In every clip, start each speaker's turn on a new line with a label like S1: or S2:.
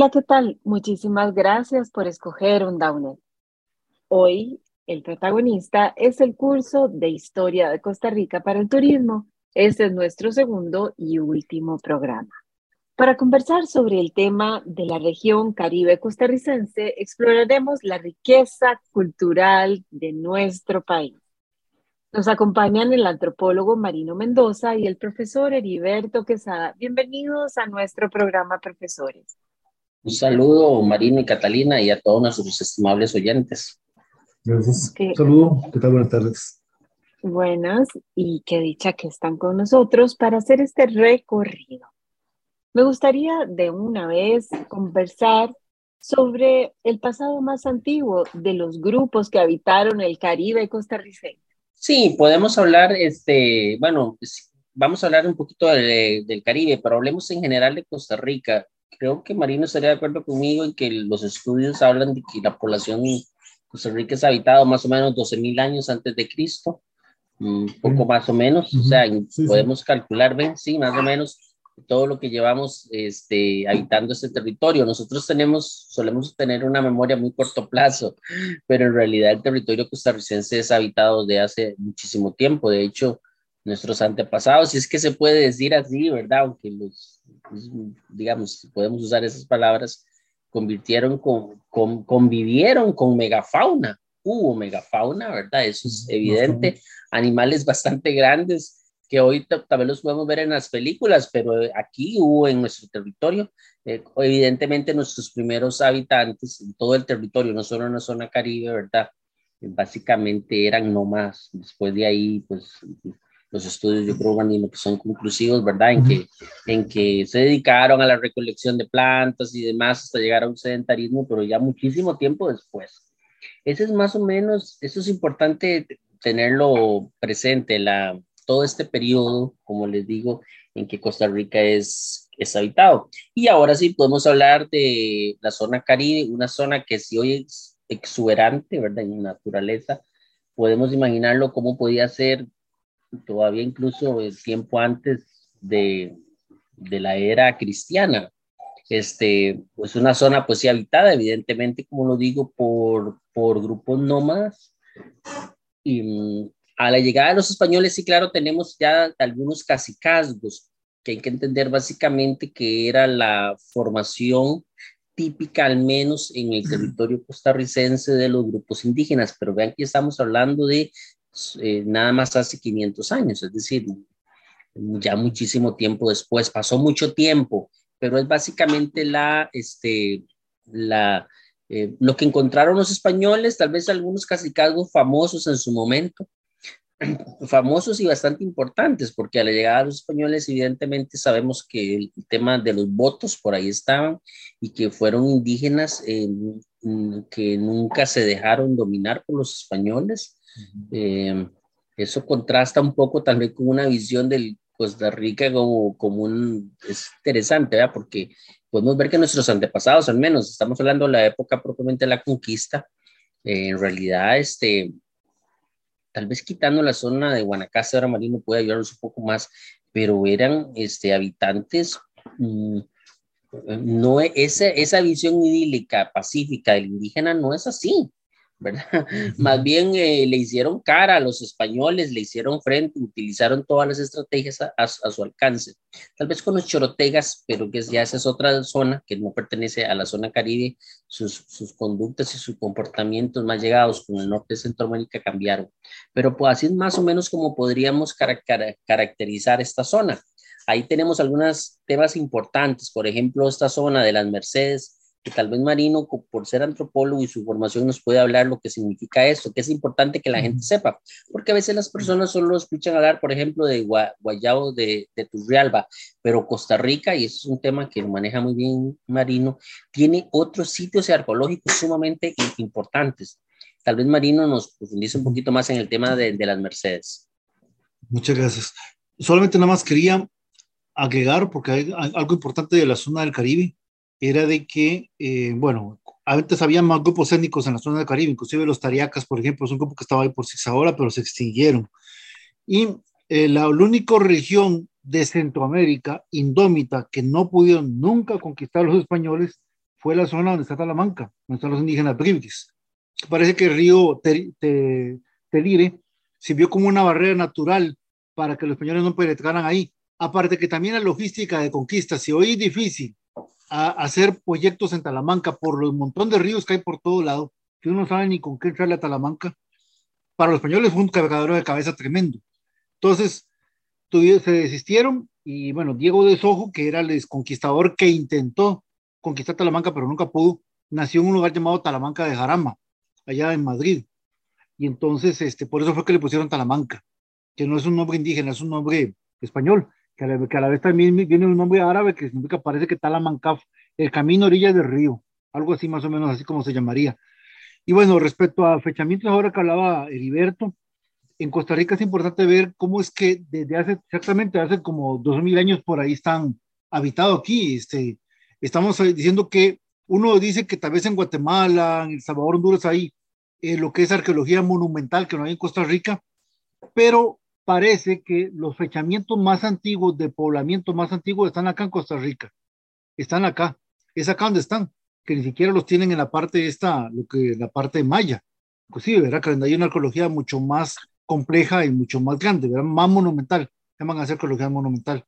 S1: Hola, ¿qué tal? Muchísimas gracias por escoger un Downer. Hoy el protagonista es el curso de Historia de Costa Rica para el Turismo. Este es nuestro segundo y último programa. Para conversar sobre el tema de la región caribe costarricense, exploraremos la riqueza cultural de nuestro país. Nos acompañan el antropólogo Marino Mendoza y el profesor Heriberto Quesada. Bienvenidos a nuestro programa, profesores.
S2: Un saludo, Marino y Catalina, y a todos nuestros estimables oyentes.
S3: Gracias.
S1: Ok.
S3: Saludo. ¿Qué tal? Buenas tardes.
S1: Buenas y qué dicha que están con nosotros para hacer este recorrido. Me gustaría de una vez conversar sobre el pasado más antiguo de los grupos que habitaron el Caribe costarricense.
S2: Sí, podemos hablar, este, bueno, vamos a hablar un poquito de- del Caribe, pero hablemos en general de Costa Rica. Creo que Marino estaría de acuerdo conmigo en que los estudios hablan de que la población de Costa Rica es habitado más o menos 12 mil años antes de Cristo, un poco
S3: Mm.
S2: más o menos, o sea,
S3: sí.
S2: podemos calcular, ven, sí, más o menos todo lo que llevamos este, habitando este territorio. Nosotros tenemos, solemos tener una memoria muy corto plazo, pero en realidad el territorio costarricense es habitado desde hace muchísimo tiempo. De hecho, nuestros antepasados, si es que se puede decir así, ¿verdad? Aunque los, digamos, si podemos usar esas palabras, convirtieron con, con, convivieron con megafauna. Hubo megafauna, ¿verdad? Eso es evidente. Animales bastante grandes que hoy ta- también los podemos ver en las películas, pero eh, aquí hubo en nuestro territorio, eh, evidentemente nuestros primeros habitantes en todo el territorio, no solo en la zona caribe, ¿verdad? Básicamente eran nómadas. Después de ahí, pues los estudios yo creo Juanino, que son conclusivos, ¿verdad? En que, en que se dedicaron a la recolección de plantas y demás hasta llegar a un sedentarismo, pero ya muchísimo tiempo después. Ese es más o menos, eso es importante tenerlo presente, la, todo este periodo, como les digo, en que Costa Rica es, es habitado. Y ahora sí podemos hablar de la zona Caribe, una zona que si hoy es exuberante, ¿verdad? En naturaleza, podemos imaginarlo cómo podía ser todavía incluso el tiempo antes de, de la era cristiana. Este, pues una zona pues sí habitada, evidentemente, como lo digo, por, por grupos nómadas. Y mm, a la llegada de los españoles, sí, claro, tenemos ya algunos cacicazgos que hay que entender básicamente que era la formación típica, al menos en el territorio costarricense, de los grupos indígenas. Pero vean que estamos hablando de eh, nada más hace 500 años, es decir, ya muchísimo tiempo después, pasó mucho tiempo, pero es básicamente la, este, la, eh, lo que encontraron los españoles, tal vez algunos cacicazgos famosos en su momento, famosos y bastante importantes, porque a la llegada de los españoles, evidentemente sabemos que el tema de los votos por ahí estaban y que fueron indígenas eh, que nunca se dejaron dominar por los españoles. Eh, eso contrasta un poco también con una visión del Costa Rica como, como un, es interesante, ¿verdad? Porque podemos ver que nuestros antepasados, al menos, estamos hablando de la época propiamente de la conquista, eh, en realidad, este, tal vez quitando la zona de Guanacaste, ahora Marino puede ayudarnos un poco más, pero eran este, habitantes, mmm, no, esa, esa visión idílica, pacífica del indígena no es así. ¿Verdad? Más bien eh, le hicieron cara a los españoles, le hicieron frente, utilizaron todas las estrategias a, a, a, su alcance. Tal vez con los chorotegas, pero que ya esa es otra zona que no pertenece a la zona caribe, sus, sus conductas y sus comportamientos más llegados con el norte de Centroamérica cambiaron. Pero pues así es más o menos como podríamos car car caracterizar esta zona. Ahí tenemos algunos temas importantes, por ejemplo, esta zona de las Mercedes, que tal vez Marino, por ser antropólogo y su formación, nos puede hablar lo que significa esto, que es importante que la gente sepa, porque a veces las personas solo escuchan hablar, por ejemplo, de Guayabo de, de Turrialba, pero Costa Rica, y eso es un tema que lo maneja muy bien Marino, tiene otros sitios arqueológicos sumamente importantes. Tal vez Marino nos profundice un poquito más en el tema de, de las Mercedes.
S3: Muchas gracias. Solamente nada más quería agregar, porque hay algo importante de la zona del Caribe, era de que, eh, bueno, antes había más grupos étnicos en la zona del Caribe, inclusive los tariacas, por ejemplo, es un grupo que estaba ahí por ahora, pero se extinguieron. Y eh, la, la única región de Centroamérica indómita que no pudieron nunca conquistar los españoles fue la zona donde está Talamanca, donde están los indígenas bribris. Parece que el río Telire sirvió como una barrera natural para que los españoles no penetraran ahí. Aparte que también la logística de conquista, si hoy es difícil a hacer proyectos en Talamanca por los montón de ríos que hay por todo lado, que uno no sabe ni con qué entrarle a Talamanca. Para los españoles fue un cargador de cabeza tremendo. Entonces, se desistieron y bueno, Diego de Sojo, que era el conquistador que intentó conquistar Talamanca, pero nunca pudo, nació en un lugar llamado Talamanca de Jarama, allá en Madrid. Y entonces, este, por eso fue que le pusieron Talamanca, que no es un nombre indígena, es un nombre español que a, la, vez también viene un nombre árabe que significa, parece que Talamancaf, el camino orilla del río, algo así más o menos, así como se llamaría. Y bueno, respecto a fechamientos, ahora que hablaba Heriberto, en Costa Rica es importante ver cómo es que desde hace exactamente hace como dos mil años por ahí están habitados aquí. Este, estamos diciendo que uno dice que tal vez en Guatemala, en El Salvador, Honduras, hay eh, lo que es arqueología monumental que no hay en Costa Rica, pero parece que los fechamientos más antiguos de poblamiento más antiguos están acá en Costa Rica. Están acá. Es acá donde están, que ni siquiera los tienen en la parte esta, lo que la parte maya. Inclusive, ¿verdad? Que hay una arqueología mucho más compleja y mucho más grande, ¿verdad? Más monumental. Llaman a hacer arqueología monumental.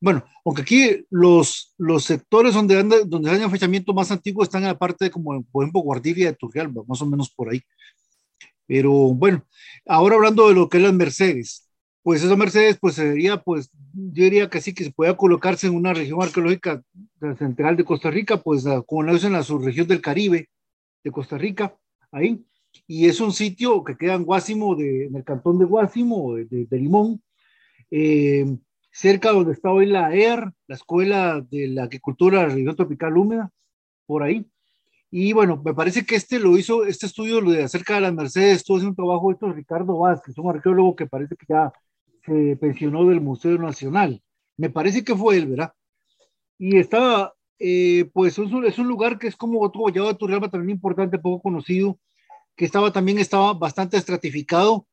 S3: Bueno, aunque aquí los, los sectores donde, anda, donde hay un fechamiento más antiguo están en la parte de como, por ejemplo, Guardilia de Turrialba, más o menos por ahí. Pero bueno, ahora hablando de lo que es las Mercedes, pues esa Mercedes, pues sería, pues yo diría que sí, que se pueda colocarse en una región arqueológica central de Costa Rica, pues como lo en la subregión del Caribe de Costa Rica, ahí. Y es un sitio que queda en Guásimo, de, en el cantón de Guásimo, de, Limón, eh, cerca donde está hoy la ER, la Escuela de la Agricultura de la Región Tropical Húmeda, por ahí. Y bueno, me parece que este lo hizo, este estudio lo de acerca de las Mercedes, estuvo haciendo un trabajo esto Ricardo Vázquez, un arqueólogo que parece que ya se pensionó del Museo Nacional. Me parece que fue él, ¿verdad? Y estaba, eh, pues es un, es un, lugar que es como otro Guayabo de Turrialba, también importante, poco conocido, que estaba también estaba bastante estratificado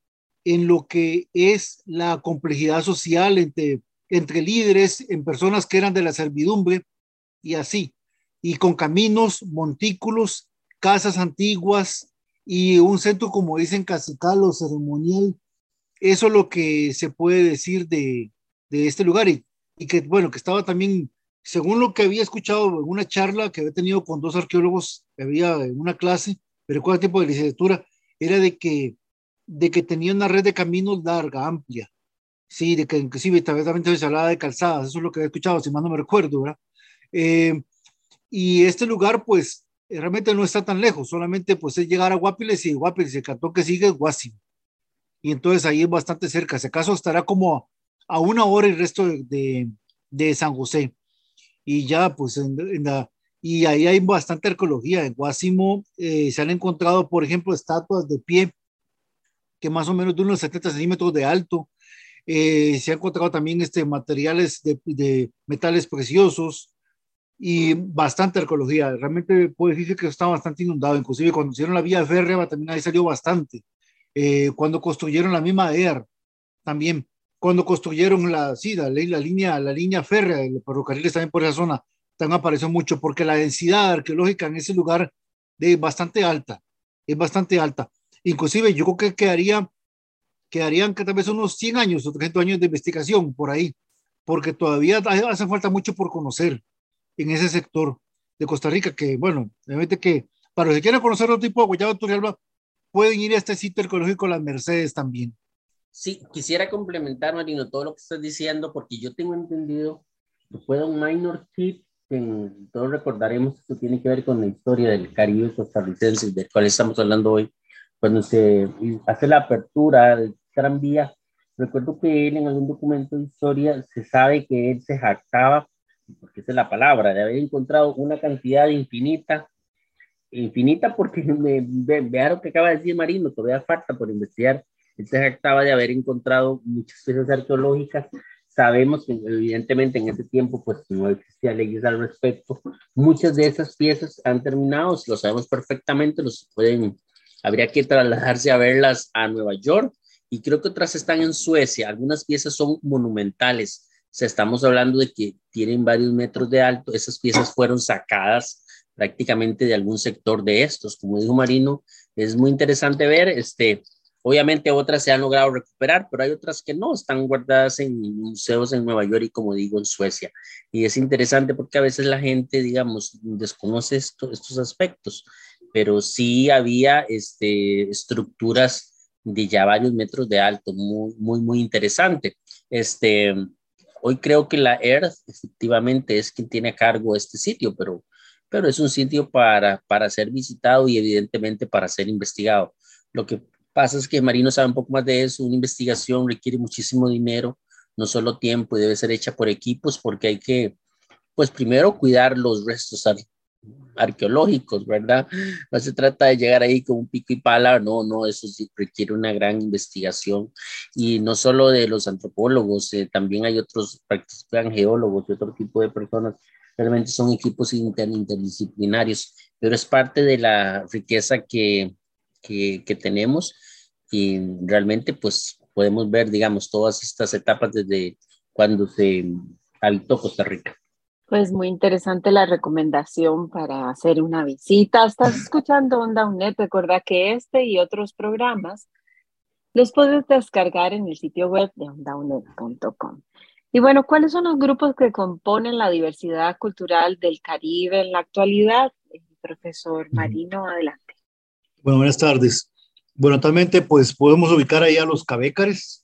S3: en lo que es la complejidad social entre, entre líderes, en personas que eran de la servidumbre y así, y con caminos, montículos, casas antiguas y un centro, como dicen, casical o ceremonial eso es lo que se puede decir de, de este lugar y, y, que, bueno, que estaba también, según lo que había escuchado en una charla que había tenido con dos arqueólogos, que había en una clase, pero con el tiempo de licenciatura, era de que, de que tenía una red de caminos larga, amplia. Sí, de que inclusive también se hablaba de calzadas, eso es lo que había escuchado, si mal no me recuerdo, ¿verdad? Eh, y este lugar, pues, realmente no está tan lejos, solamente pues es llegar a Guapiles y Guapiles, el cantón que sigue es Guásimo y entonces ahí es bastante cerca. Si acaso estará como a una hora el resto de, de, San José. Y ya, pues, en, la, y ahí hay bastante arqueología. En Guasimo eh, se han encontrado, por ejemplo, estatuas de pie que más o menos de unos 70 centímetros de alto. Eh, se han encontrado también este, materiales de, metales preciosos y bastante arqueología. Realmente puedo decir que está bastante inundado. Inclusive cuando hicieron la vía férrea también ahí salió bastante. Eh, cuando construyeron la misma ER, también, cuando construyeron la, sí, la, línea, la línea férrea, los ferrocarriles también por esa zona, también apareció mucho, porque la densidad arqueológica en ese lugar es bastante alta, es bastante alta. Inclusive yo creo que quedaría, quedarían que tal vez unos 100 años o 300 años de investigación por ahí, porque todavía hace falta mucho por conocer en ese sector de Costa Rica, que bueno, obviamente que para los que quieran conocer otro tipo de Guayabo Turrialba, pueden ir a este sitio arqueológico Las Mercedes también.
S2: Sí, quisiera complementar, Marino, todo lo que estás diciendo, porque yo tengo entendido que fue un minor tip que todos recordaremos que tiene que ver con la historia del Caribe costarricense, del cual estamos hablando hoy. Cuando se hace la apertura del tranvía, recuerdo que él en algún documento de historia se sabe que él se jactaba, porque esa es la palabra, de haber encontrado una cantidad infinita, infinita porque me, vea lo que acaba de decir Marino, todavía falta por investigar, se jactaba de haber encontrado muchas piezas arqueológicas Sabemos que evidentemente en ese tiempo pues no existía leyes al respecto. Muchas de esas piezas han terminado, lo sabemos perfectamente, los pueden, habría que trasladarse a verlas a Nueva York y creo que otras están en Suecia. Algunas piezas son monumentales. Sea, estamos hablando de que tienen varios metros de alto. Esas piezas fueron sacadas prácticamente de algún sector de estos. Como dijo Marino, es muy interesante ver este, Obviamente otras se han logrado recuperar, pero hay otras que no, están guardadas en museos en Nueva York y como digo en Suecia. Y es interesante porque a veces la gente, digamos, desconoce estos aspectos, pero sí había este, estructuras de ya varios metros de alto, muy, muy, muy interesante. Este, hoy creo que la Earth efectivamente es quien tiene a cargo este sitio, pero, pero es un sitio para, para ser visitado y evidentemente para ser investigado. Lo que Pasa es que Marino sabe un poco más de eso, una investigación requiere muchísimo dinero, no solo tiempo, y debe ser hecha por equipos porque hay que, pues primero cuidar los restos arqueológicos, ¿verdad? No se trata de llegar ahí con un pico y pala, no, no, eso sí requiere una gran investigación y no solo de los antropólogos, eh, también hay otros participan geólogos y otro tipo de personas, realmente son equipos interdisciplinarios, pero es parte de la riqueza que, que, tenemos y realmente pues podemos ver, digamos, todas estas etapas desde cuando se habitó Costa Rica.
S1: Pues muy interesante la recomendación para hacer una visita. Estás escuchando Onda UNED. Recuerda que este y otros programas los puedes descargar en el sitio web de ondaunet.com. Y bueno, ¿cuáles son los grupos que componen la diversidad cultural del Caribe en la actualidad? profesor Marino, adelante.
S3: Bueno, buenas tardes. Bueno, actualmente pues podemos ubicar ahí a los cabécares,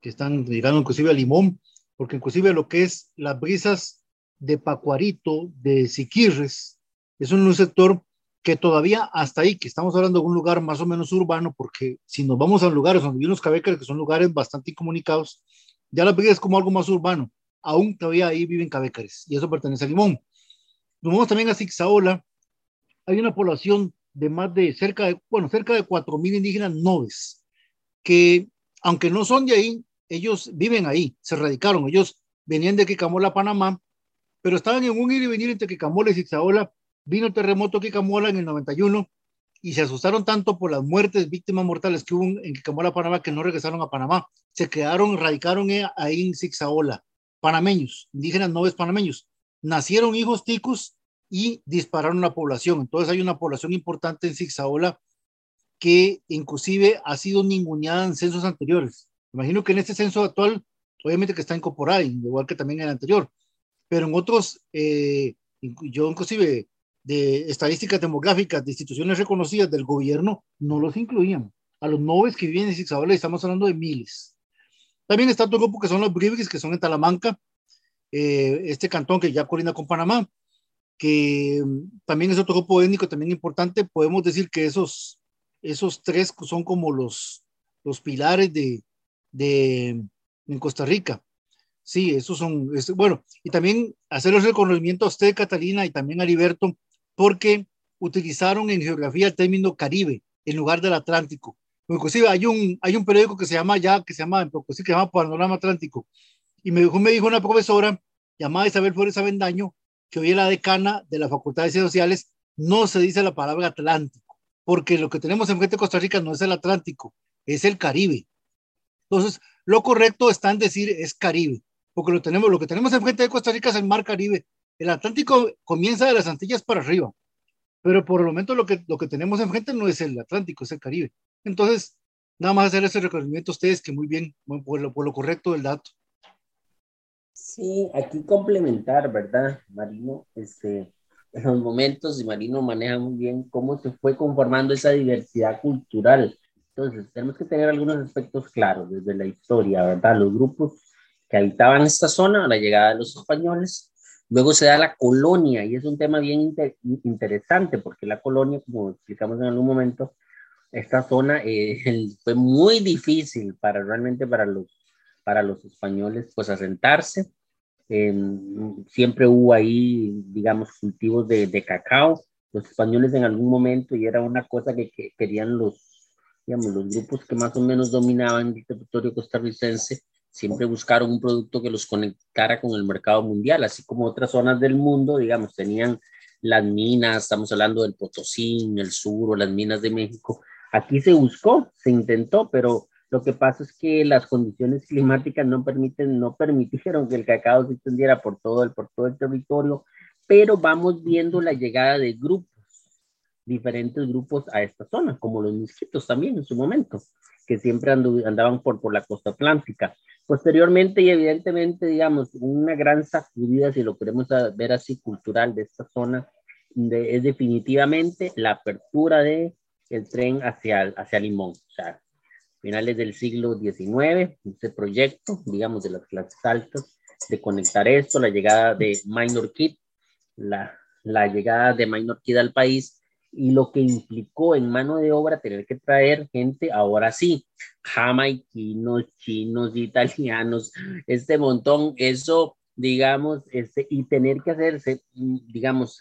S3: que están llegando inclusive a Limón, porque inclusive lo que es las brisas de Pacuarito, de Siquirres, es un, sector que todavía hasta ahí, que estamos hablando de un lugar más o menos urbano, porque si nos vamos a lugares donde hay unos cabécares que son lugares bastante incomunicados, ya la es como algo más urbano, aún todavía ahí viven cabécares, y eso pertenece a Limón. Nos vamos también a Zixaola, hay una población de más de cerca de, bueno, cerca de 4.000 indígenas noves, que aunque no son de ahí, ellos viven ahí, se radicaron, ellos venían de Quicamola, Panamá, pero estaban en un ir y venir entre Quicamola y Zixaola, vino el terremoto Quicamola en el 91 y se asustaron tanto por las muertes, víctimas mortales que hubo en Quicamola, Panamá, que no regresaron a Panamá, se quedaron, radicaron ahí en Zixaola, panameños, indígenas noves panameños, nacieron hijos ticos y dispararon la población. Entonces hay una población importante en Zixaola que inclusive ha sido ninguneada en censos anteriores. Imagino que en este censo actual, obviamente que está incorporada, igual que también en el anterior, pero en otros, eh, yo inclusive de estadísticas demográficas de instituciones reconocidas del gobierno, no los incluían. A los noves que viven en Zixaola estamos hablando de miles. También está otro grupo que son los bribis, que son en Talamanca, eh, este cantón que ya colinda con Panamá, que mm, también es otro grupo étnico también importante, podemos decir que esos, esos tres son como los, los pilares de, de en Costa Rica. Sí, esos son, bueno, y también hacer el reconocimiento a usted, Catalina, y también a Liberto, porque utilizaron en geografía el término Caribe en lugar del Atlántico. Inclusive hay un, hay un periódico que se llama ya, que se llama, que se llama Panorama Atlántico, y me dijo, me dijo una profesora llamada Isabel Flores Avendaño, que hoy es la decana de la Facultad de Ciencias Sociales, no se dice la palabra Atlántico, porque lo que tenemos en frente de Costa Rica no es el Atlántico, es el Caribe. Entonces, lo correcto está en decir es Caribe, porque lo, tenemos, lo que tenemos en frente de Costa Rica es el Mar Caribe. El Atlántico comienza de las Antillas para arriba, pero por el momento lo que, lo que tenemos enfrente no es el Atlántico, es el Caribe. Entonces, nada más hacer ese reconocimiento a ustedes, que muy bien, por lo, por lo correcto del dato.
S2: Sí, aquí complementar, ¿verdad, Marino? Este, en los momentos, y Marino maneja muy bien cómo se fue conformando esa diversidad cultural. Entonces, tenemos que tener algunos aspectos claros desde la historia, ¿verdad? Los grupos que habitaban esta zona a la llegada de los españoles, Luego se da la colonia y es un tema bien interesante porque la colonia, como explicamos en algún momento, esta zona eh, fue muy difícil para realmente para los, para los españoles pues asentarse. siempre hubo ahí, digamos, cultivos de, de, cacao. Los españoles en algún momento, y era una cosa que, que querían los, digamos, los grupos que más o menos dominaban el territorio costarricense, siempre buscaron un producto que los conectara con el mercado mundial, así como otras zonas del mundo, digamos, tenían las minas, estamos hablando del Potosí, el sur o las minas de México. Aquí se buscó, se intentó, pero lo que pasa es que las condiciones climáticas no permiten, no permitieron que el cacao se extendiera por todo el, por todo el territorio, pero vamos viendo la llegada de grupos, diferentes grupos a esta zona, como los mosquitos también en su momento, que siempre andaban por, por la costa atlántica. Posteriormente y evidentemente, digamos, una gran sacudida, si lo queremos ver así, cultural de esta zona, es definitivamente la apertura de el tren hacia, hacia Limón. O sea, finales del siglo XIX, este proyecto, digamos, de las clases altas, de conectar esto, la llegada de Minor Kid, la, la llegada de Minor Kid al país, y lo que implicó en mano de obra tener que traer gente, ahora sí, jamaiquinos, chinos, italianos, este montón, eso, digamos, este, y tener que hacerse, digamos,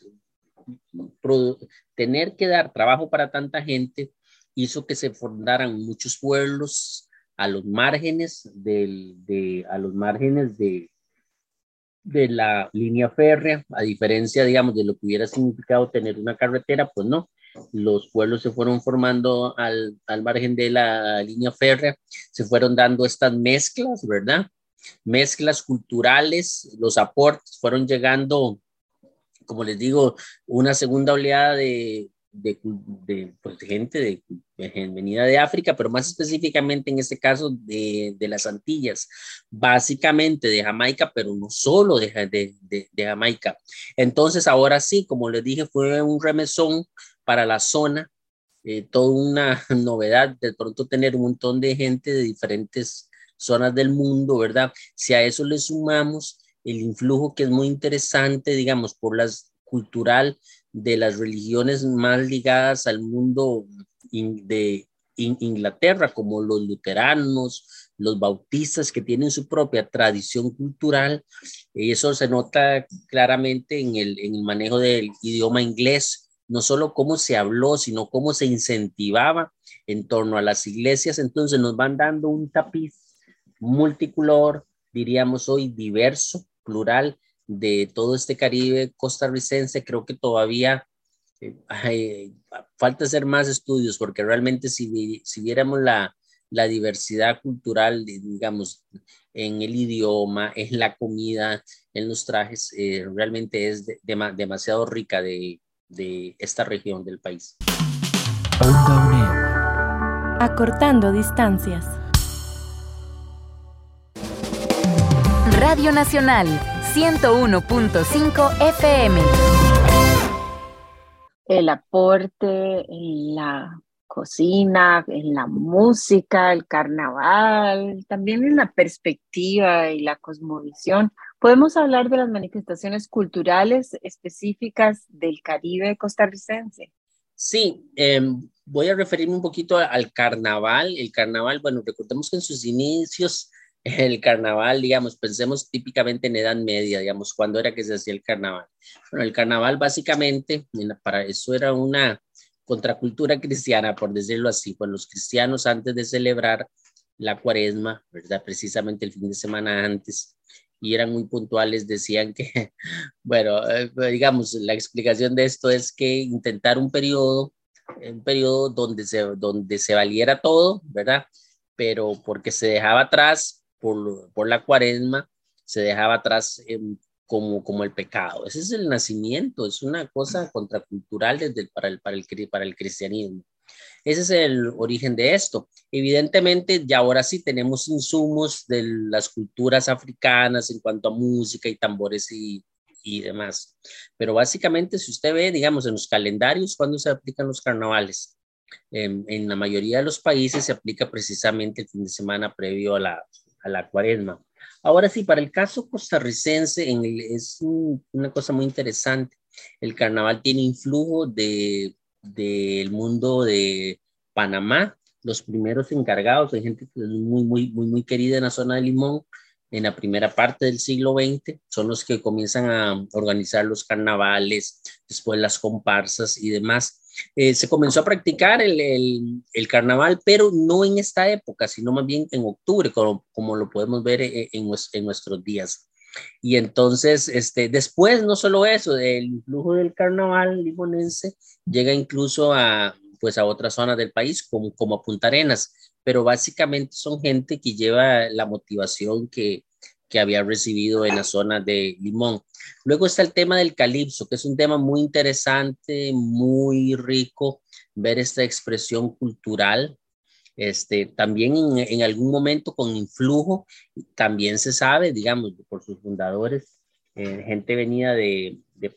S2: tener que dar trabajo para tanta gente hizo que se fundaran muchos pueblos a los márgenes del, de, a los márgenes de, de la línea férrea, a diferencia, digamos, de lo que hubiera significado tener una carretera, pues no, los pueblos se fueron formando al, al margen de la línea férrea, se fueron dando estas mezclas, ¿verdad? Mezclas culturales, los aportes fueron llegando, como les digo, una segunda oleada de, de, de, pues, de gente de, venida de África, pero más específicamente en este caso de, de, las Antillas, básicamente de Jamaica, pero no solo de, de, Jamaica. Entonces, ahora sí, como les dije, fue un remesón para la zona, eh, toda una novedad, de pronto tener un montón de gente de diferentes zonas del mundo, ¿verdad? Si a eso le sumamos el influjo que es muy interesante, digamos, por las cultural de las religiones más ligadas al mundo de Inglaterra, como los luteranos, los bautistas que tienen su propia tradición cultural. Y eso se nota claramente en el, en el manejo del idioma inglés, no solo cómo se habló, sino cómo se incentivaba en torno a las iglesias. Entonces nos van dando un tapiz multicolor, diríamos hoy diverso, plural, de todo este Caribe costarricense, creo que todavía eh, falta hacer más estudios, porque realmente si, si viéramos la, la diversidad cultural, digamos, en el idioma, en la comida, en los trajes, eh, realmente es demasiado rica de, de, esta región del país.
S4: Acortando distancias.
S5: Radio Nacional 101.5 FM.
S1: El aporte en la cocina, en la música, el carnaval, también en la perspectiva y la cosmovisión. Podemos hablar de las manifestaciones culturales específicas del Caribe costarricense.
S2: Sí, em, voy a referirme un poquito al carnaval. El carnaval, bueno, recordemos que en sus inicios el carnaval, digamos, pensemos típicamente en Edad Media, digamos, cuando era que se hacía el carnaval. Bueno, el carnaval básicamente, para eso era una contracultura cristiana, por decirlo así, pues los cristianos antes de celebrar la cuaresma, ¿verdad? Precisamente el fin de semana antes, y eran muy puntuales, decían que, bueno, eh, digamos, la explicación de esto es que intentar un periodo, un periodo donde se, donde se valiera todo, ¿verdad? Pero porque se dejaba atrás por, la cuaresma, se dejaba atrás como, como el pecado. Ese es el nacimiento, es una cosa contracultural desde para, el, para, el, para el cristianismo. Ese es el origen de esto. Evidentemente, ya ahora sí tenemos insumos de las culturas africanas en cuanto a música y tambores y, y demás. Pero básicamente, si usted ve, digamos, en los calendarios, cuando se aplican los carnavales, en la mayoría de los países se aplica precisamente el fin de semana previo a la, a la cuaresma. Ahora sí, para el caso costarricense en es una cosa muy interesante. El carnaval tiene influjo de, del mundo de Panamá, los primeros encargados, hay gente muy, muy, muy, muy querida en la zona de Limón, en la primera parte del siglo XX, son los que comienzan a organizar los carnavales, después las comparsas y demás. Eh, se comenzó a practicar el, el, carnaval, pero no en esta época, sino más bien en octubre, como, como lo podemos ver en, en, en, nuestros días. Y entonces, este, después, no solo eso, el flujo del carnaval limonense llega incluso a, pues, a otras zonas del país, como, como a Punta Arenas, pero básicamente son gente que lleva la motivación que, que había recibido en la zona de Limón. Luego está el tema del calipso, que es un tema muy interesante, muy rico, ver esta expresión cultural. Este, también en, algún momento con influjo, también se sabe, digamos, por sus fundadores, eh, gente venida de, de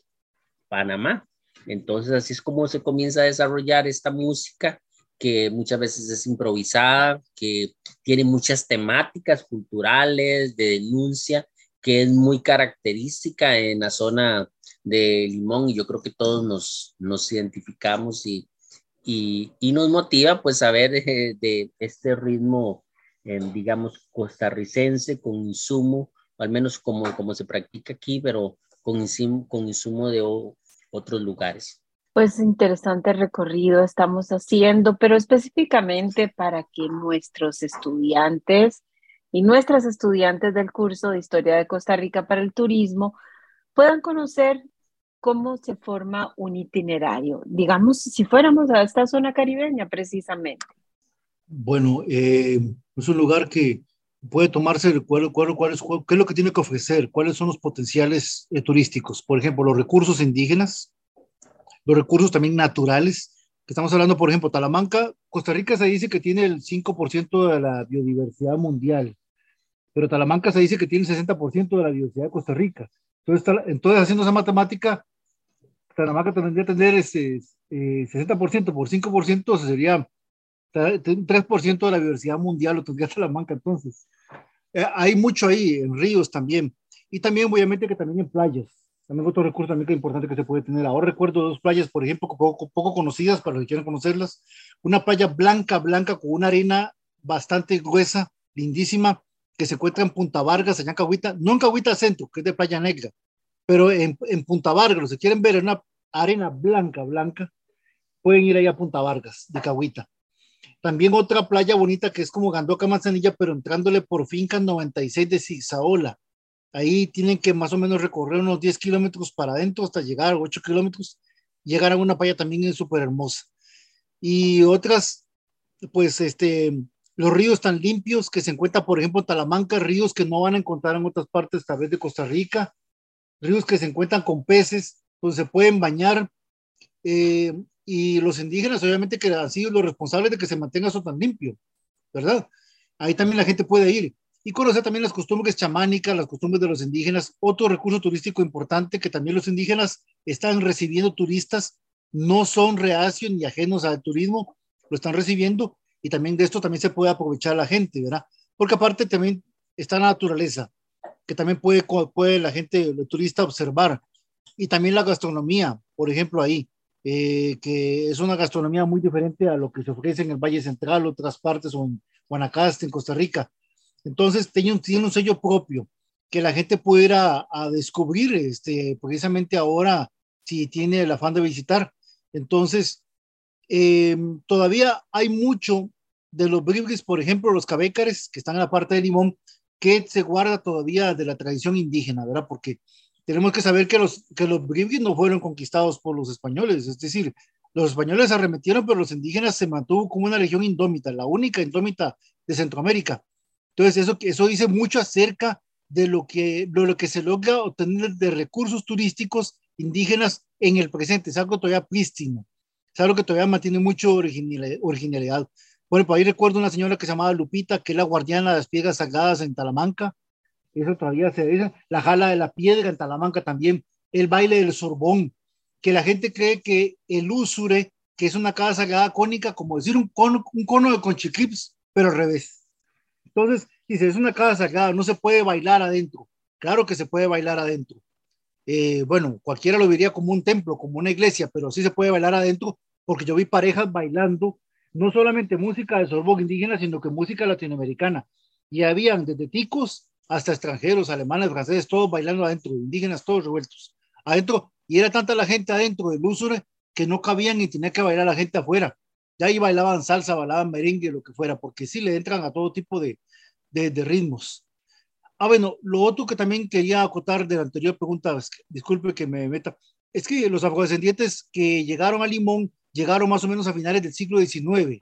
S2: Panamá. Entonces así es como se comienza a desarrollar esta música que muchas veces es improvisada, que tiene muchas temáticas culturales de denuncia, que es muy característica en la zona de Limón y yo creo que todos nos, nos identificamos y, y, nos motiva pues a ver eh, de este ritmo, eh, digamos, costarricense con insumo, al menos como, como se practica aquí, pero con insumo, con insumo de otros lugares.
S1: Pues interesante recorrido estamos haciendo, pero específicamente para que nuestros estudiantes y nuestras estudiantes del curso de Historia de Costa Rica para el Turismo puedan conocer cómo se forma un itinerario, digamos, si fuéramos a esta zona caribeña precisamente.
S3: Bueno, eh, es un lugar que puede tomarse cuál, cuál, cuál es, qué es lo que tiene que ofrecer, cuáles son los potenciales eh, turísticos, por ejemplo, los recursos indígenas, los recursos también naturales, que estamos hablando, por ejemplo, Talamanca, Costa Rica se dice que tiene el 5% de la biodiversidad mundial, pero Talamanca se dice que tiene el 60% de la biodiversidad de Costa Rica. Entonces, entonces haciendo esa matemática, Talamanca tendría que tener ese 60% eh, por 5%, sería 3% de la biodiversidad mundial, lo tendría Talamanca entonces. Eh, hay mucho ahí, en ríos también, y también obviamente que también en playas. También otro recurso también que es importante que se puede tener. Ahora recuerdo dos playas, por ejemplo, poco, conocidas para los que quieran conocerlas. Una playa blanca, blanca, con una arena bastante gruesa, lindísima, que se encuentra en Punta Vargas, allá en Cahuita, no en Cahuita Centro, que es de Playa Negra, pero en, en Punta Vargas, si quieren ver una arena blanca, blanca, pueden ir ahí a Punta Vargas, de Cahuita. También otra playa bonita que es como Gandoca Manzanilla, pero entrándole por Finca 96 de Cisaola Ahí tienen que más o menos recorrer unos 10 kilómetros para adentro hasta llegar a 8 kilómetros. Llegar a una playa también es súper hermosa. Y otras, pues, este, los ríos tan limpios que se encuentran, por ejemplo, en Talamanca, ríos que no van a encontrar en otras partes, tal vez de Costa Rica, ríos que se encuentran con peces, donde se pueden bañar. Eh, y los indígenas, obviamente, que han sido los responsables de que se mantenga eso tan limpio, ¿verdad? Ahí también la gente puede ir y conocer también las costumbres chamánicas, las costumbres de los indígenas. Otro recurso turístico importante que también los indígenas están recibiendo turistas, no son reacios ni ajenos al turismo, lo están recibiendo y también de esto también se puede aprovechar la gente, ¿verdad? Porque aparte también está la naturaleza, que también puede, la gente, el turista observar. Y también la gastronomía, por ejemplo, ahí, eh, que es una gastronomía muy diferente a lo que se ofrece en el Valle Central, otras partes, o en Guanacaste, en Costa Rica. Entonces tiene un, sello propio que la gente puede ir a, descubrir este, precisamente ahora si tiene el afán de visitar. Entonces, em, todavía hay mucho de los bribris, por ejemplo, los cabécares que están en la parte de Limón, que se guarda todavía de la tradición indígena, ¿verdad? Porque tenemos que saber que los, que los bribris no fueron conquistados por los españoles, es decir, los españoles arremetieron, pero los indígenas se mantuvo como una región indómita, la única indómita de Centroamérica. Entonces, eso, eso dice mucho acerca de lo, que, lo que se logra obtener de recursos turísticos indígenas en el presente. Es algo todavía prístino, es algo que todavía mantiene mucho originalidad. Bueno, por ahí recuerdo una señora que se llamaba Lupita, que es la guardiana de las piedras sagradas en Talamanca. Eso todavía se dice. La jala de la piedra en Talamanca también. El baile del sorbón, que la gente cree que el usure, que es una casa sagrada cónica, como decir un cono, un cono de conchiclips, pero al revés. Entonces, Dice, es una casa sagrada, no se puede bailar adentro. Claro que se puede bailar adentro. Eh, bueno, cualquiera lo vería como un templo, como una iglesia, pero sí se puede bailar adentro porque yo vi parejas bailando no solamente música de sorbo indígena, sino que música latinoamericana. Y habían desde ticos hasta extranjeros, alemanes, franceses, todos bailando adentro, indígenas todos revueltos. Adentro, y era tanta la gente adentro del Usure que no cabían ni tenía que bailar la gente afuera. Ya ahí bailaban salsa, bailaban merengue, lo que fuera, porque sí le entran a todo tipo de, de, ritmos. Ah, bueno, lo otro que también quería acotar de la anterior pregunta, disculpe que me meta, es que los afrodescendientes que llegaron a Limón llegaron más o menos a finales del siglo XIX.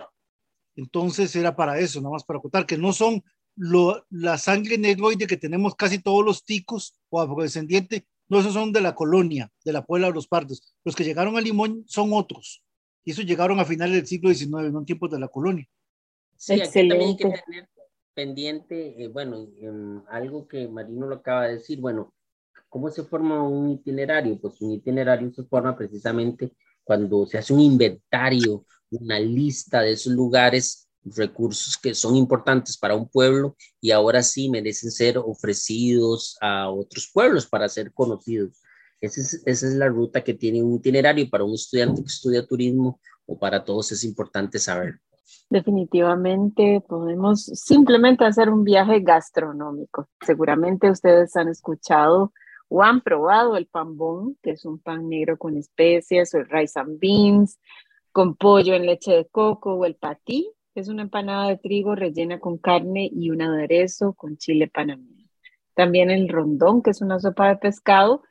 S3: Entonces era para eso, nada más para acotar, que no son lo, la sangre negroide que tenemos casi todos los ticos o afrodescendientes, no, esos son de la colonia, de la Puebla de los Pardos. Los que llegaron a Limón son otros. Y esos llegaron a finales del siglo XIX, no en tiempos de la colonia.
S2: Sí, Excelente. también hay que tener pendiente, eh, bueno, algo que Marino lo acaba de decir, bueno, ¿cómo se forma un itinerario? Pues un itinerario se forma precisamente cuando se hace un inventario, una lista de esos lugares recursos que son importantes para un pueblo y ahora sí merecen ser ofrecidos a otros pueblos para ser conocidos. Esa es, la ruta que tiene un itinerario para un estudiante que estudia turismo o para todos es importante saber.
S1: Definitivamente podemos simplemente hacer un viaje gastronómico. Seguramente ustedes han escuchado o han probado el pambón, que es un pan negro con especias, o el rice and beans, con pollo en leche de coco, o el patí, es una empanada de trigo rellena con carne y un aderezo con chile panameño. También el rondón, que es una sopa de pescado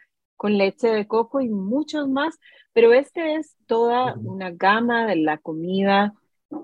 S1: con leche de coco y muchos más, pero este es toda una gama de la comida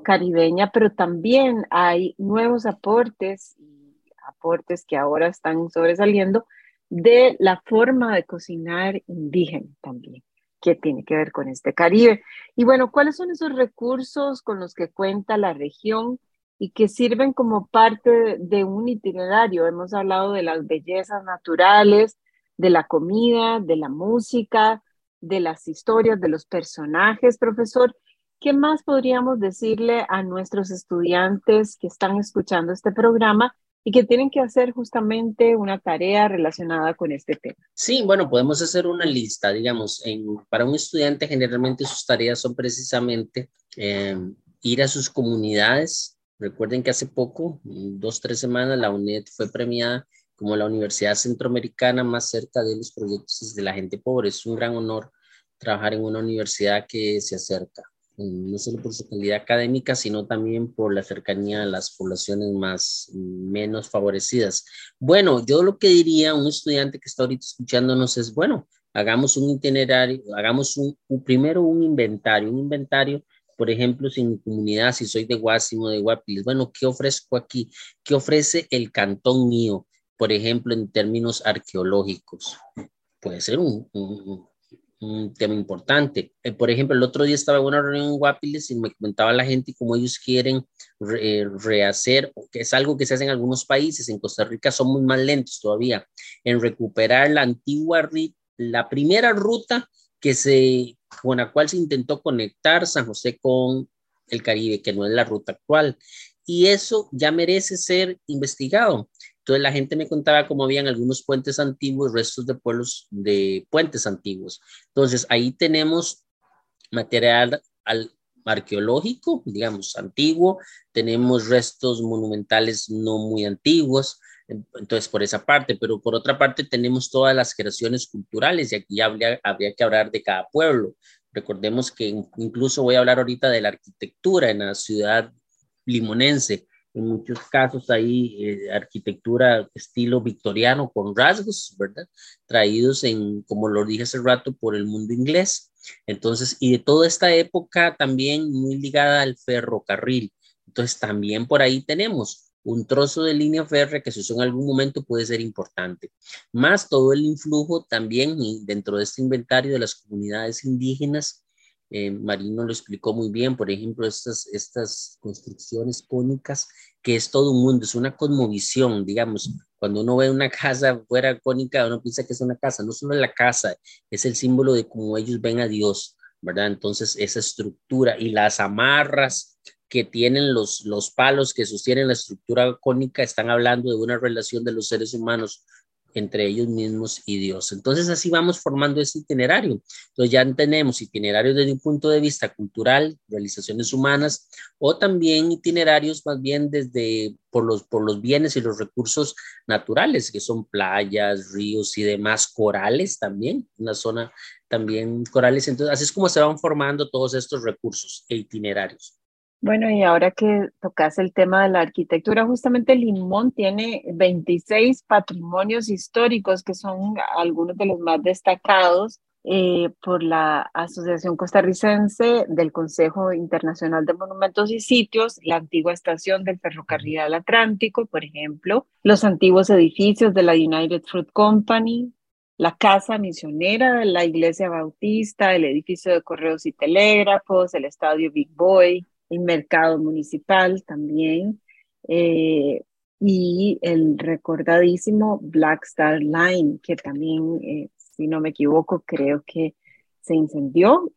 S1: caribeña, pero también hay nuevos aportes y aportes que ahora están sobresaliendo de la forma de cocinar indígena también que tiene que ver con este Caribe. Y bueno, ¿cuáles son esos recursos con los que cuenta la región y que sirven como parte de un itinerario? Hemos hablado de las bellezas naturales, de la comida, de la música, de las historias, de los personajes, profesor. ¿Qué más podríamos decirle a nuestros estudiantes que están escuchando este programa y que tienen que hacer justamente una tarea relacionada con este tema.
S2: Sí, bueno, podemos hacer una lista, digamos, para un estudiante generalmente sus tareas son precisamente eh, ir a sus comunidades. Recuerden que hace poco, dos, tres semanas, la UNED fue premiada como la Universidad Centroamericana más cerca de los proyectos de la gente pobre. Es un gran honor trabajar en una universidad que se acerca no solo por su calidad académica, sino también por la cercanía a las poblaciones más menos favorecidas. Bueno, yo lo que diría a un estudiante que está ahorita escuchándonos es, bueno, hagamos un itinerario, hagamos un, primero un inventario, un inventario, por ejemplo, si mi comunidad, si soy de Guásimo, de Guapiles, bueno, ¿qué ofrezco aquí? ¿Qué ofrece el cantón mío? Por ejemplo, en términos arqueológicos. Puede ser un, un tema importante. Eh, por ejemplo, el otro día estaba en una reunión en Guapiles y me comentaba la gente cómo ellos quieren eh, rehacer, que es algo que se hace en algunos países, en Costa Rica son muy más lentos todavía, en recuperar la antigua, la primera ruta que se, con la cual se intentó conectar San José con el Caribe, que no es la ruta actual. Y eso ya merece ser investigado. Entonces la gente me contaba cómo habían algunos puentes antiguos, restos de pueblos de puentes antiguos. Entonces ahí tenemos material arqueológico, digamos, antiguo, tenemos restos monumentales no muy antiguos, entonces por esa parte, pero por otra parte tenemos todas las creaciones culturales y aquí habría, habría que hablar de cada pueblo. Recordemos que incluso voy a hablar ahorita de la arquitectura en la ciudad limonense en muchos casos hay eh, arquitectura estilo victoriano con rasgos, ¿verdad? Traídos en, como lo dije hace rato, por el mundo inglés. Entonces, y de toda esta época también muy ligada al ferrocarril. Entonces, también por ahí tenemos un trozo de línea férrea que si usó en algún momento puede ser importante. Más todo el influjo también dentro de este inventario de las comunidades indígenas eh, Marino lo explicó muy bien, por ejemplo, estas, estas construcciones cónicas, que es todo un mundo, es una cosmovisión, digamos, cuando uno ve una casa fuera cónica, uno piensa que es una casa, no solo la casa, es el símbolo de cómo ellos ven a Dios, ¿verdad? Entonces, esa estructura y las amarras que tienen los, los palos que sostienen la estructura cónica están hablando de una relación de los seres humanos entre ellos mismos y Dios. Entonces así vamos formando ese itinerario. Entonces ya tenemos itinerarios desde un punto de vista cultural, realizaciones humanas, o también itinerarios más bien desde por los, por los bienes y los recursos naturales, que son playas, ríos y demás, corales también, una zona también corales. Entonces así es como se van formando todos estos recursos e itinerarios.
S1: Bueno, y ahora que tocas el tema de la arquitectura, justamente Limón tiene 26 patrimonios históricos que son algunos de los más destacados eh, por la Asociación Costarricense del Consejo Internacional de Monumentos y Sitios, la antigua estación del Ferrocarril Atlántico, por ejemplo, los antiguos edificios de la United Fruit Company, la casa misionera la Iglesia Bautista, el edificio de correos y telégrafos, el estadio Big Boy, el mercado municipal también, eh, y el recordadísimo Black Star Line, que también, eh, si no me equivoco, creo que se incendió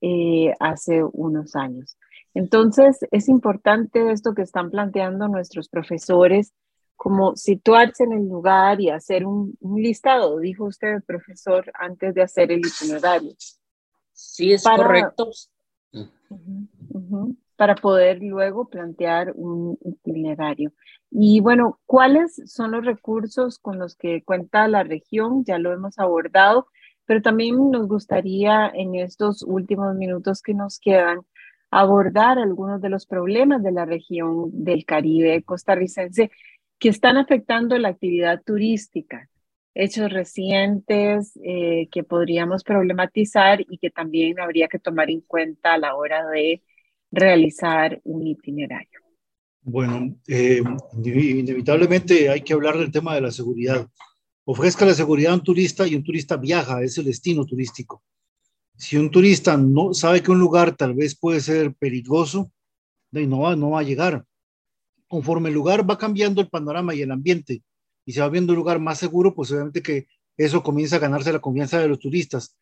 S1: eh, hace unos años. Entonces, es importante esto que están planteando nuestros profesores, como situarse en el lugar y hacer un, listado, dijo usted, profesor, antes de hacer el itinerario.
S2: Sí, es correcto.
S1: Uh para poder luego plantear un itinerario. Y bueno, ¿cuáles son los recursos con los que cuenta la región? Ya lo hemos abordado, pero también nos gustaría en estos últimos minutos que nos quedan abordar algunos de los problemas de la región del Caribe costarricense que están afectando la actividad turística. Hechos recientes eh, que podríamos problematizar y que también habría que tomar en cuenta a la hora de realizar un itinerario?
S3: Bueno, eh, inevitablemente hay que hablar del tema de la seguridad. Ofrezca la seguridad a un turista y un turista viaja, es el destino turístico. Si un turista no sabe que un lugar tal vez puede ser peligroso, no va, no va a llegar. Conforme el lugar va cambiando el panorama y el ambiente y se va viendo un lugar más seguro, pues obviamente que eso comienza a ganarse la confianza de los turistas.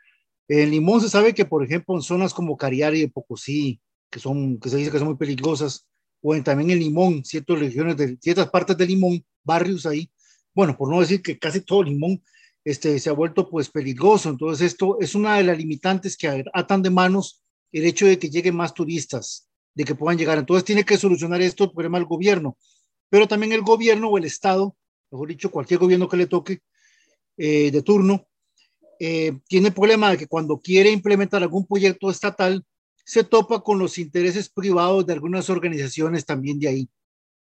S3: En Limón se sabe que, por ejemplo, en zonas como Cariari y Pocosí, que, son, que se dice que son muy peligrosas, o en, también en Limón, ciertas regiones de ciertas partes de Limón, barrios ahí, bueno, por no decir que casi todo Limón este, se ha vuelto pues peligroso. Entonces esto es una de las limitantes que atan de manos el hecho de que lleguen más turistas, de que puedan llegar. Entonces tiene que solucionar esto el problema del gobierno, pero también el gobierno o el Estado, mejor dicho, cualquier gobierno que le toque eh, de turno, eh, tiene el problema de que cuando quiere implementar algún proyecto estatal, se topa con los intereses privados de algunas organizaciones también de ahí,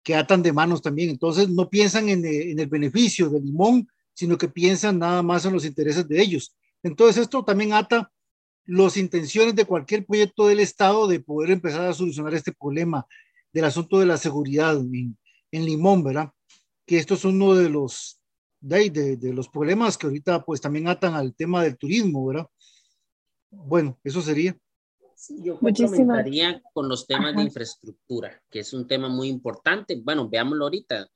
S3: que atan de manos también. Entonces no piensan en, eh, el beneficio del limón, sino que piensan nada más en los intereses de ellos. Entonces esto también ata las intenciones de cualquier proyecto del Estado de poder empezar a solucionar este problema del asunto de la seguridad en, Limón, ¿verdad? Que esto es uno de los, de, de, los problemas que ahorita pues también atan al tema del turismo, ¿verdad? Bueno, eso sería.
S2: Sí, yo complementaría con los temas de infraestructura, que es un tema muy importante. Bueno, veámoslo ahorita.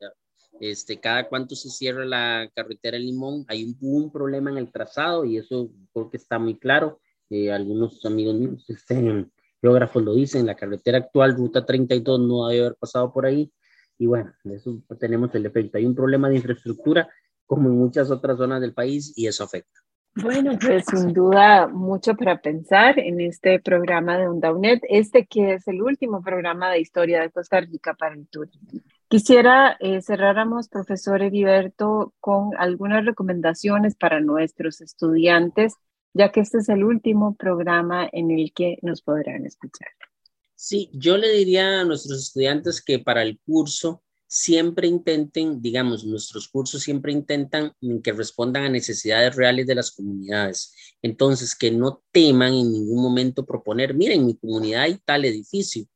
S2: Este, cada cuánto se cierra la carretera Limón, hay un, un problema en el trazado y eso creo que está muy claro. Eh, algunos amigos míos, este, geógrafos lo dicen, la carretera actual, ruta 32, no debe haber pasado por ahí. Y bueno, eso tenemos el efecto. Hay un problema de infraestructura como en muchas otras zonas del país y eso afecta.
S1: Bueno, pues sin duda mucho para pensar en este programa de UNDAUNET, este que es el último programa de historia de Costa Rica para el turismo. Quisiera eh, cerráramos, profesor Heriberto, con algunas recomendaciones para nuestros estudiantes, ya que este es el último programa en el que nos podrán escuchar.
S2: Sí, yo le diría a nuestros estudiantes que para el curso siempre intenten, digamos, nuestros cursos siempre intentan que respondan a necesidades reales de las comunidades. Entonces, que no teman en ningún momento proponer, miren, mi comunidad hay tal edificio.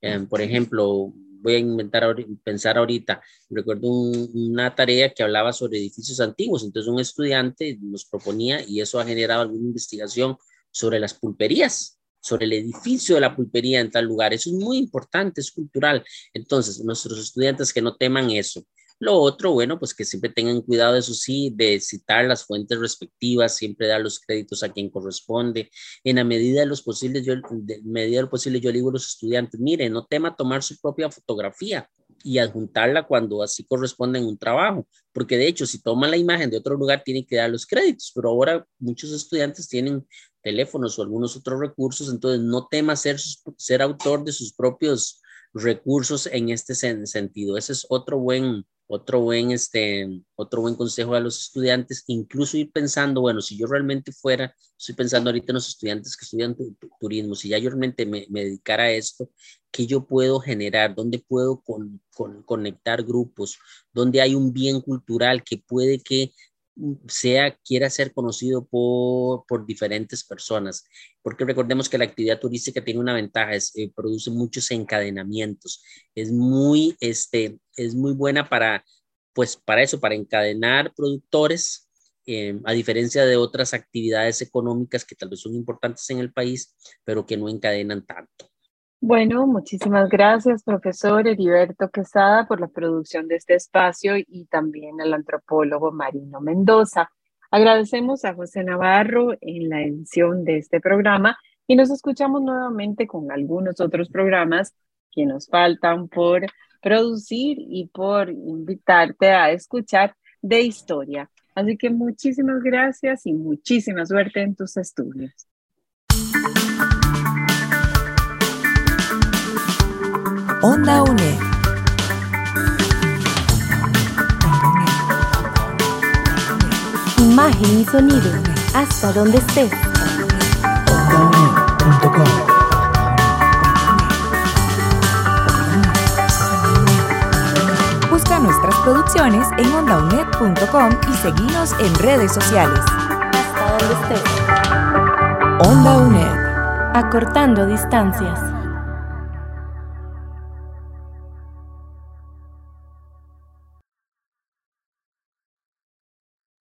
S2: Eh, por ejemplo, voy a inventar, pensar ahorita, recuerdo una tarea que hablaba sobre edificios antiguos, entonces un estudiante nos proponía y eso ha generado alguna investigación sobre las pulperías sobre el edificio de la pulpería en tal lugar. Eso es muy importante, es cultural. Entonces, nuestros estudiantes que no teman eso. Lo otro, bueno, pues que siempre tengan cuidado, eso sí, de citar las fuentes respectivas, siempre dar los créditos a quien corresponde. En la medida de los posibles, yo, de medida de lo posible, yo digo a los estudiantes, miren, no tema tomar su propia fotografía y adjuntarla cuando así corresponde en un trabajo, porque de hecho, si toman la imagen de otro lugar, tienen que dar los créditos, pero ahora muchos estudiantes tienen teléfonos o algunos otros recursos, entonces no tema ser, ser autor de sus propios recursos en este sentido. Ese es otro buen, otro buen, este, otro buen consejo a los estudiantes, incluso ir pensando, bueno, si yo realmente fuera, estoy pensando ahorita en los estudiantes que estudian turismo, si ya yo realmente me, dedicara a esto, ¿qué yo puedo generar? ¿Dónde puedo con, conectar grupos? ¿Dónde hay un bien cultural que puede que sea, quiera ser conocido por, por, diferentes personas, porque recordemos que la actividad turística tiene una ventaja, es, eh, produce muchos encadenamientos, es muy, este, es muy buena para, pues para eso, para encadenar productores, eh, a diferencia de otras actividades económicas que tal vez son importantes en el país, pero que no encadenan tanto.
S1: Bueno, muchísimas gracias, profesor Heriberto Quesada, por la producción de este espacio y también al antropólogo Marino Mendoza. Agradecemos a José Navarro en la edición de este programa y nos escuchamos nuevamente con algunos otros programas que nos faltan por producir y por invitarte a escuchar de historia. Así que muchísimas gracias y muchísima suerte en tus estudios.
S5: Onda UNED.
S4: Imagen y sonido, hasta donde estés. OndaUNED.com
S5: Busca nuestras producciones en ondaunet.com y seguinos en redes sociales.
S4: Hasta donde estés.
S5: Onda UNED.
S4: Acortando distancias.